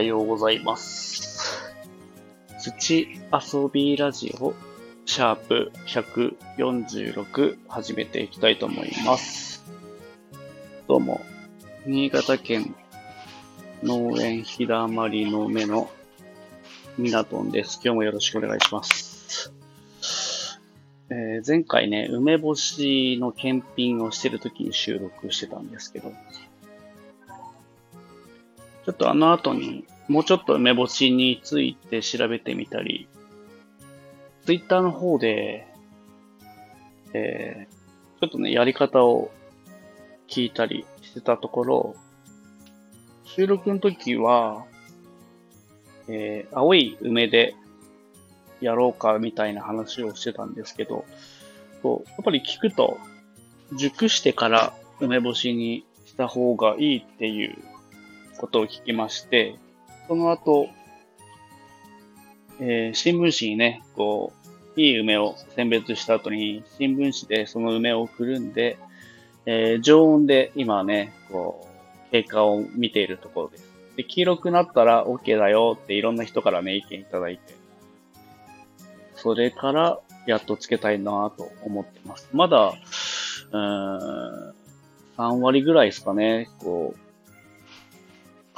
はようございます。土遊びラジオ、シャープ146始めていきたいと思います。どうも、新潟県農園ひだまりの目のミナトンです。今日もよろしくお願いします。えー前回ね、梅干しの検品をしてる時に収録してたんですけど、ちょっとあの後にもうちょっと梅干しについて調べてみたり、ツイッターの方で、えーちょっとね、やり方を聞いたりしてたところ、収録の時は、えー青い梅でやろうかみたいな話をしてたんですけど、こうやっぱり聞くと、熟してから梅干しにした方がいいっていうことを聞きまして、その後、えー新聞紙にね、こう、いい梅を選別した後に、新聞紙でその梅をくるんで、えー常温で今ね、こう、経過を見ているところです。で、黄色くなったら OK だよっていろんな人からね、意見いただいて、それからやっとつけたいなと思ってます。まだ、うーん、3割ぐらいですかね、こう、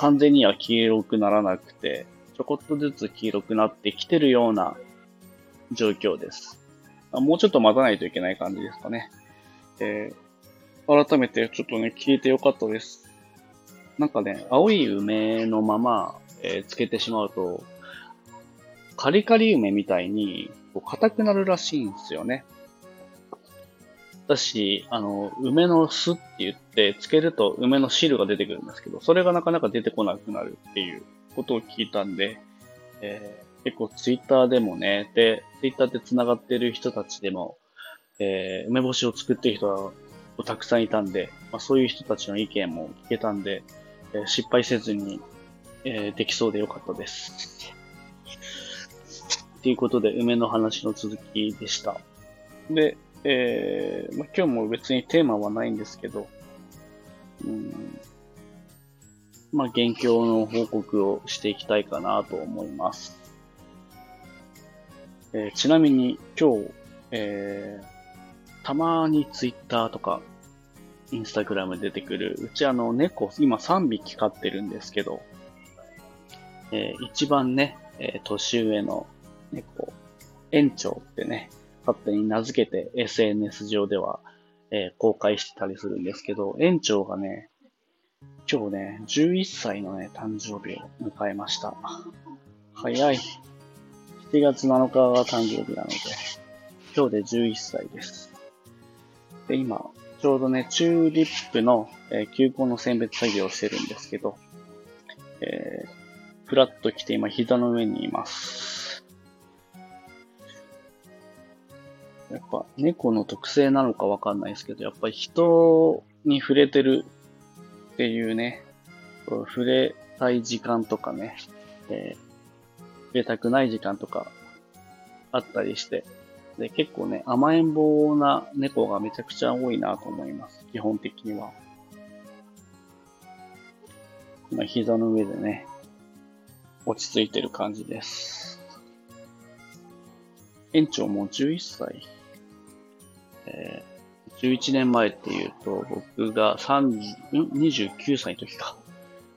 完全には黄色くならなくて、ちょこっとずつ黄色くなってきてるような状況です。もうちょっと待たないといけない感じですかね。えー改めてちょっとね、聞いてよかったです。なんかね、青い梅のまま、えーつけてしまうと、カリカリ梅みたいに、こう硬くなるらしいんですよね。だし、あの、梅の巣って言って、つけると梅の汁が出てくるんですけど、それがなかなか出てこなくなるっていうことを聞いたんで、えー結構ツイッターでもね、で、ツイッターで繋がってる人たちでも、えー梅干しを作ってる人がたくさんいたんで、まあ、そういう人たちの意見も聞けたんで、えー失敗せずに、えーできそうでよかったです。ということで、梅の話の続きでした。で、えーまあ、今日も別にテーマはないんですけど、うん、まあ、現況の報告をしていきたいかなと思います。えーちなみに今日、えーたまにツイッターとか、インスタグラム出てくる、うちあの猫、今3匹飼ってるんですけど、えー一番ね、えー年上の猫、園長ってね、勝手に名付けて SNS 上では、えー公開してたりするんですけど、園長がね、今日ね、11歳のね、誕生日を迎えました。早い。7月7日が誕生日なので、今日で11歳です。で、今、ちょうどね、チューリップの、えー球根の選別作業をしてるんですけど、えー、ふらっと来て今膝の上にいます。やっぱ猫の特性なのかわかんないですけど、やっぱり人に触れてるっていうね、触れたい時間とかね、えー触れたくない時間とかあったりして、で、結構ね、甘えん坊な猫がめちゃくちゃ多いなと思います。基本的には。今、膝の上でね、落ち着いてる感じです。園長も11歳。えー11年前っていうと、僕が30、ん？29歳の時か。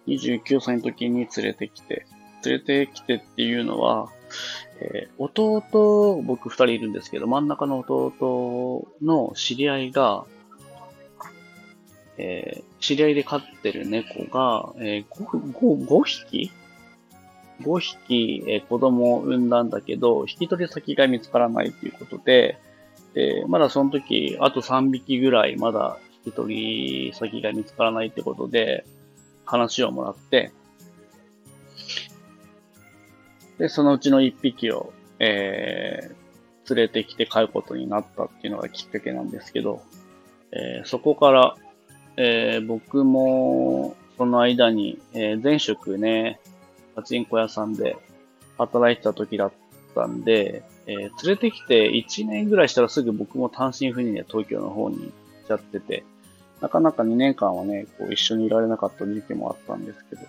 29歳の時に連れてきて、連れてきてっていうのは、えー弟、僕二人いるんですけど、真ん中の弟の知り合いが、えー知り合いで飼ってる猫が、えー、5, 5, 匹 ?5 匹、えー子供を産んだんだけど、引き取り先が見つからないということ、で、まだその時、あと3匹ぐらいまだ引き取り先が見つからないってことで、話をもらって、で、そのうちの1匹を、えー、連れてきて飼うことになったっていうのがきっかけなんですけど、えーそこから、えー僕も、その間に、えー前職ね、パチンコ屋さんで働いてた時だったんで、えー連れてきて1年ぐらいしたらすぐ僕も単身赴任で東京の方に行っちゃってて、なかなか2年間はね、こう一緒にいられなかった時期もあったんですけど、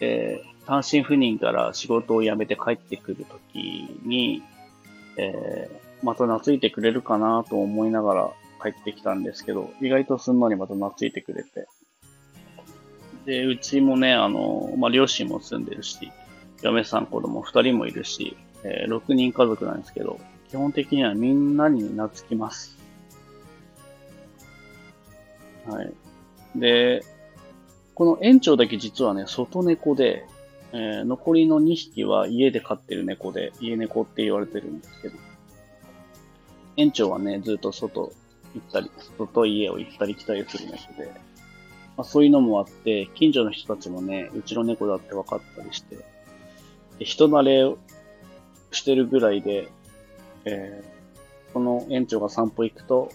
えー単身赴任から仕事を辞めて帰ってくるときに、えー、また懐いてくれるかなと思いながら帰ってきたんですけど、意外とすんなりまた懐いてくれて。で、うちもね、あの、まあ、両親も住んでるし、嫁さん子供2人もいるし、えー、6人家族なんですけど、基本的にはみんなに懐きます。はい。で、この園長だけ実はね、外猫で、えー、残りの2匹は家で飼ってる猫で、家猫って言われてるんですけど、園長はね、ずっと外行ったり、外家を行ったり来たりする猫で、まあ、そういうのもあって、近所の人たちもね、うちの猫だって分かったりして、で人慣れしてるぐらいで、えー、この園長が散歩行くと、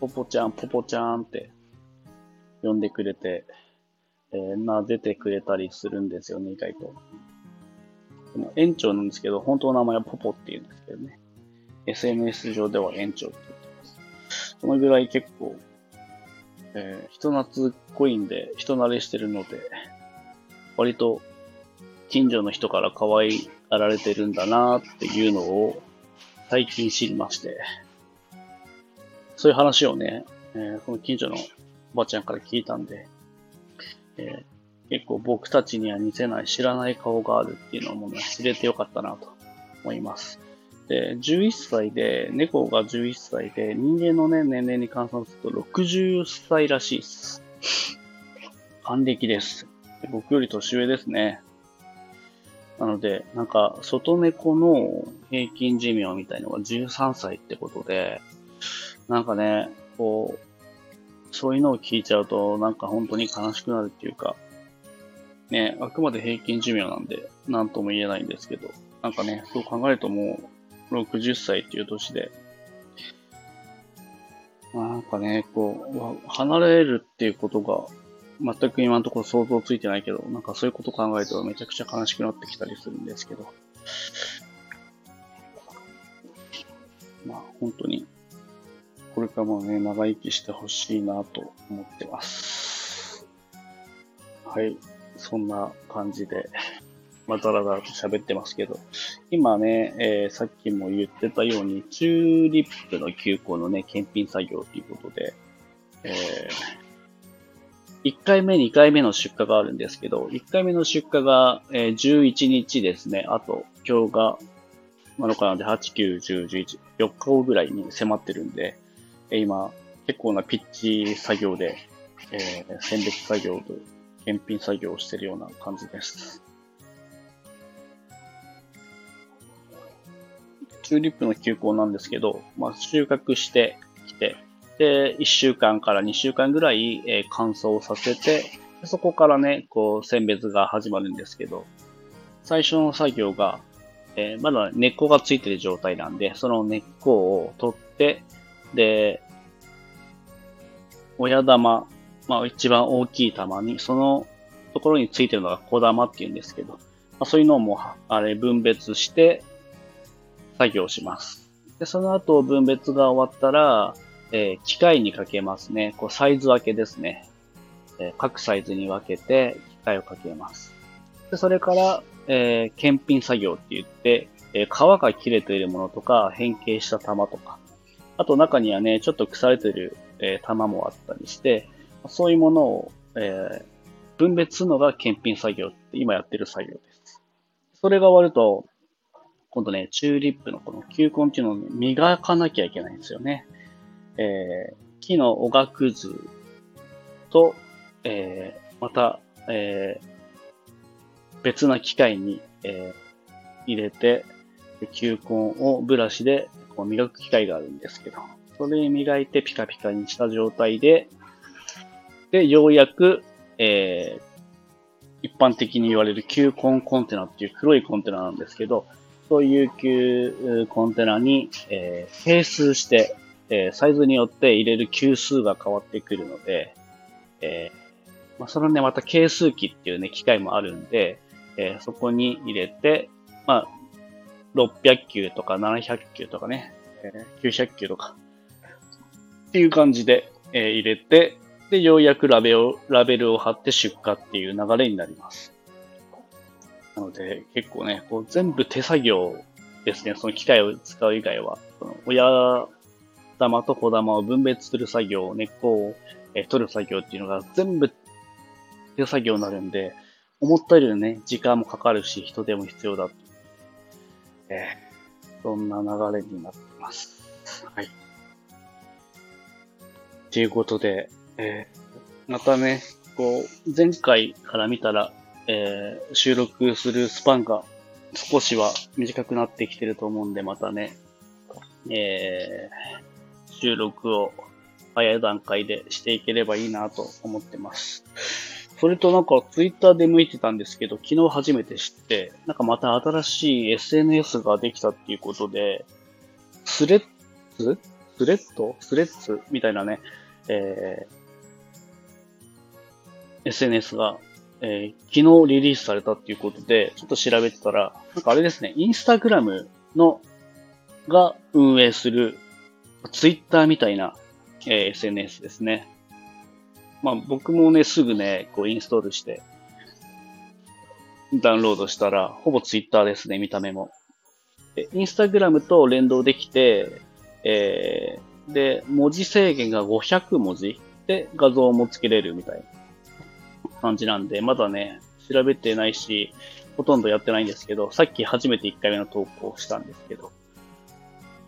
ポポちゃん、ポポちゃんって呼んでくれて、えー、撫でてくれたりするんですよね、意外と。でも園長なんですけど、本当の名前はポポって言うんですけどね。SNS 上では園長って言ってます。そのぐらい結構、えー、人懐っこいんで、人慣れしてるので、割と近所の人から可愛いがられてるんだなっていうのを最近知りまして、そういう話をね、えー、この近所のおばちゃんから聞いたんで、えー、結構僕たちには似せない知らない顔があるっていうのもね、知れてよかったなと思います。で、11歳で、猫が11歳で、人間のね、年齢に換算すると60歳らしいです。還暦です。僕より年上ですね。なので、なんか、外猫の平均寿命みたいのが13歳ってことで、なんかね、こう、そういうのを聞いちゃうと、なんか本当に悲しくなるっていうか、ね、あくまで平均寿命なんで、なんとも言えないんですけど、なんかね、そう考えるともう、60歳っていう年で、なんかね、こう、離れるっていうことが全く今のところ想像ついてないけど、なんかそういうこと考えるとめちゃくちゃ悲しくなってきたりするんですけど。まあ本当に、これからもね、長生きしてほしいなと思ってます。はい。そんな感じで、まあ、だらだらと喋ってますけど、今ね、えー、さっきも言ってたように、チューリップの休校のね、検品作業ということで、えー1回目、2回目の出荷があるんですけど、1回目の出荷が、えー、11日ですね。あと、今日が7日なんで、8、9、10、11、4日後ぐらいに迫ってるんで、えー、今、結構なピッチ作業で、えー、選別作業と検品作業をしてるような感じです。チューリップの休校なんですけど、まあ、収穫して、で、1週間から2週間ぐらい、えー、乾燥させて、そこからね、こう、選別が始まるんですけど、最初の作業が、えー、まだ根っこがついてる状態なんで、その根っこを取って、で、親玉、まあ一番大きい玉に、そのところについてるのが小玉って言うんですけど、まあ、そういうのも、あれ、分別して、作業します。で、その後分別が終わったら、えー、機械にかけますね。こうサイズ分けですね。えー、各サイズに分けて機械をかけます。でそれから、えー、検品作業って言って、えー、皮が切れているものとか、変形した玉とか、あと中にはね、ちょっと腐れてる、えー、玉もあったりして、そういうものを、えー、分別するのが検品作業って今やってる作業です。それが終わると、今度ね、チューリップのこの球根っていうのを磨かなきゃいけないんですよね。えー、木のおがくずと、えー、また、えー、別な機械に、えー、入れて、球根をブラシでこう磨く機械があるんですけど、それ磨いてピカピカにした状態で、で、ようやく、えー、一般的に言われる球根コンテナっていう黒いコンテナなんですけど、そういう球コンテナに、えー、整数して、えー、サイズによって入れる級数が変わってくるので、えー、まあ、そのね、また係数機っていうね、機械もあるんで、えー、そこに入れて、まあ、600球とか700球とかね、え900球とか、っていう感じで、え入れて、で、ようやくラベを、ラベルを貼って出荷っていう流れになります。なので、結構ね、こう全部手作業ですね。その機械を使う以外は。その親玉と小玉を分別する作業、根っこを、え取る作業っていうのが全部手作業になるんで、思ったよりね、時間もかかるし、人手も必要だえー、そんな流れになってます。はい。ということで、えー、またね、こう、前回から見たら、えー、収録するスパンが少しは短くなってきてると思うんで、またね、えー、収録を早い段階でしていければいいなと思ってます。それとなんかツイッターで向いてたんですけど、昨日初めて知って、なんかまた新しい SNS ができたっていうことで、スレッズ？スレッド？スレッズ？みたいなね、えー、SNS が、えー、昨日リリースされたっていうことで、ちょっと調べてたら、なんかあれですね、インスタグラムの、が運営する、ツイッターみたいな、えー、SNS ですね。まあ僕もね、すぐね、こうインストールして、ダウンロードしたら、ほぼツイッターですね、見た目も。で、インスタグラムと連動できて、えー、で、文字制限が500文字で画像もつけれるみたいな感じなんで、まだね、調べてないし、ほとんどやってないんですけど、さっき初めて1回目の投稿したんですけど、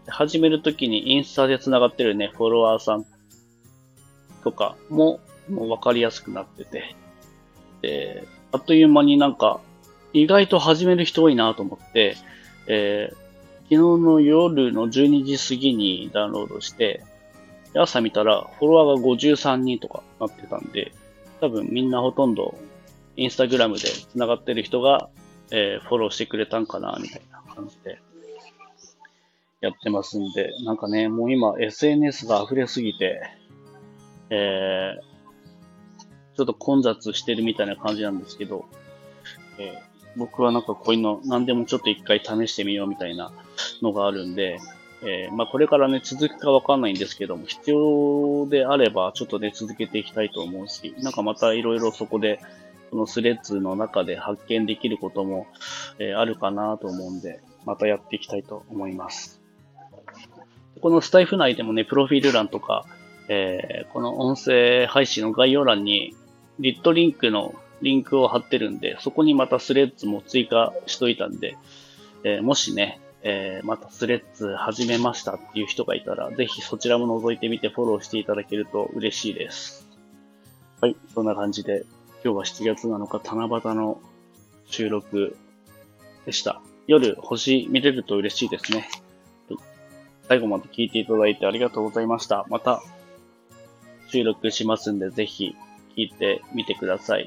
始めるときにインスタで繋がってるね、フォロワーさんとかももう分かりやすくなってて、で、あっという間になんか、意外と始める人多いなと思って、えー、昨日の夜の12時過ぎにダウンロードして、朝見たらフォロワーが53人とかなってたんで、多分みんなほとんどインスタグラムで繋がってる人が、えー、フォローしてくれたんかな、みたいな感じで。やってますんで、なんかね、もう今 SNS が溢れすぎて、えー、ちょっと混雑してるみたいな感じなんですけど、えー、僕はなんかこういうの何でもちょっと一回試してみようみたいなのがあるんで、えー、まあこれからね、続くかわかんないんですけども、必要であればちょっとね、続けていきたいと思うし、なんかまたいろいろそこで、このスレッズの中で発見できることも、えー、あるかなと思うんで、またやっていきたいと思います。このスタイフ内でもね、プロフィール欄とか、えー、この音声配信の概要欄にリットリンクのリンクを貼ってるんで、そこにまたスレッズも追加しといたんで、えー、もしね、えー、またスレッズ始めましたっていう人がいたら、ぜひそちらも覗いてみてフォローしていただけると嬉しいです。はい、そんな感じで、今日は7月7日七夕の収録でした。夜星見れると嬉しいですね。最後まで聞いていただいてありがとうございました。また収録しますんで、ぜひ聞いてみてください。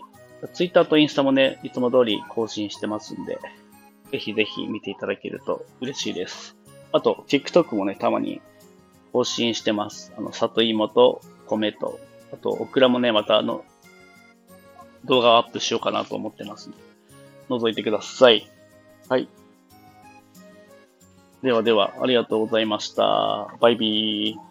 ツイッターとインスタもね、いつも通り更新してますんで、ぜひぜひ見ていただけると嬉しいです。あと、TikTok もね、たまに更新してます。あの、里芋と米と、あと、オクラもね、またあの、動画をアップしようかなと思ってますんで、覗いてください。はい。ではでは、ありがとうございました。バイビー。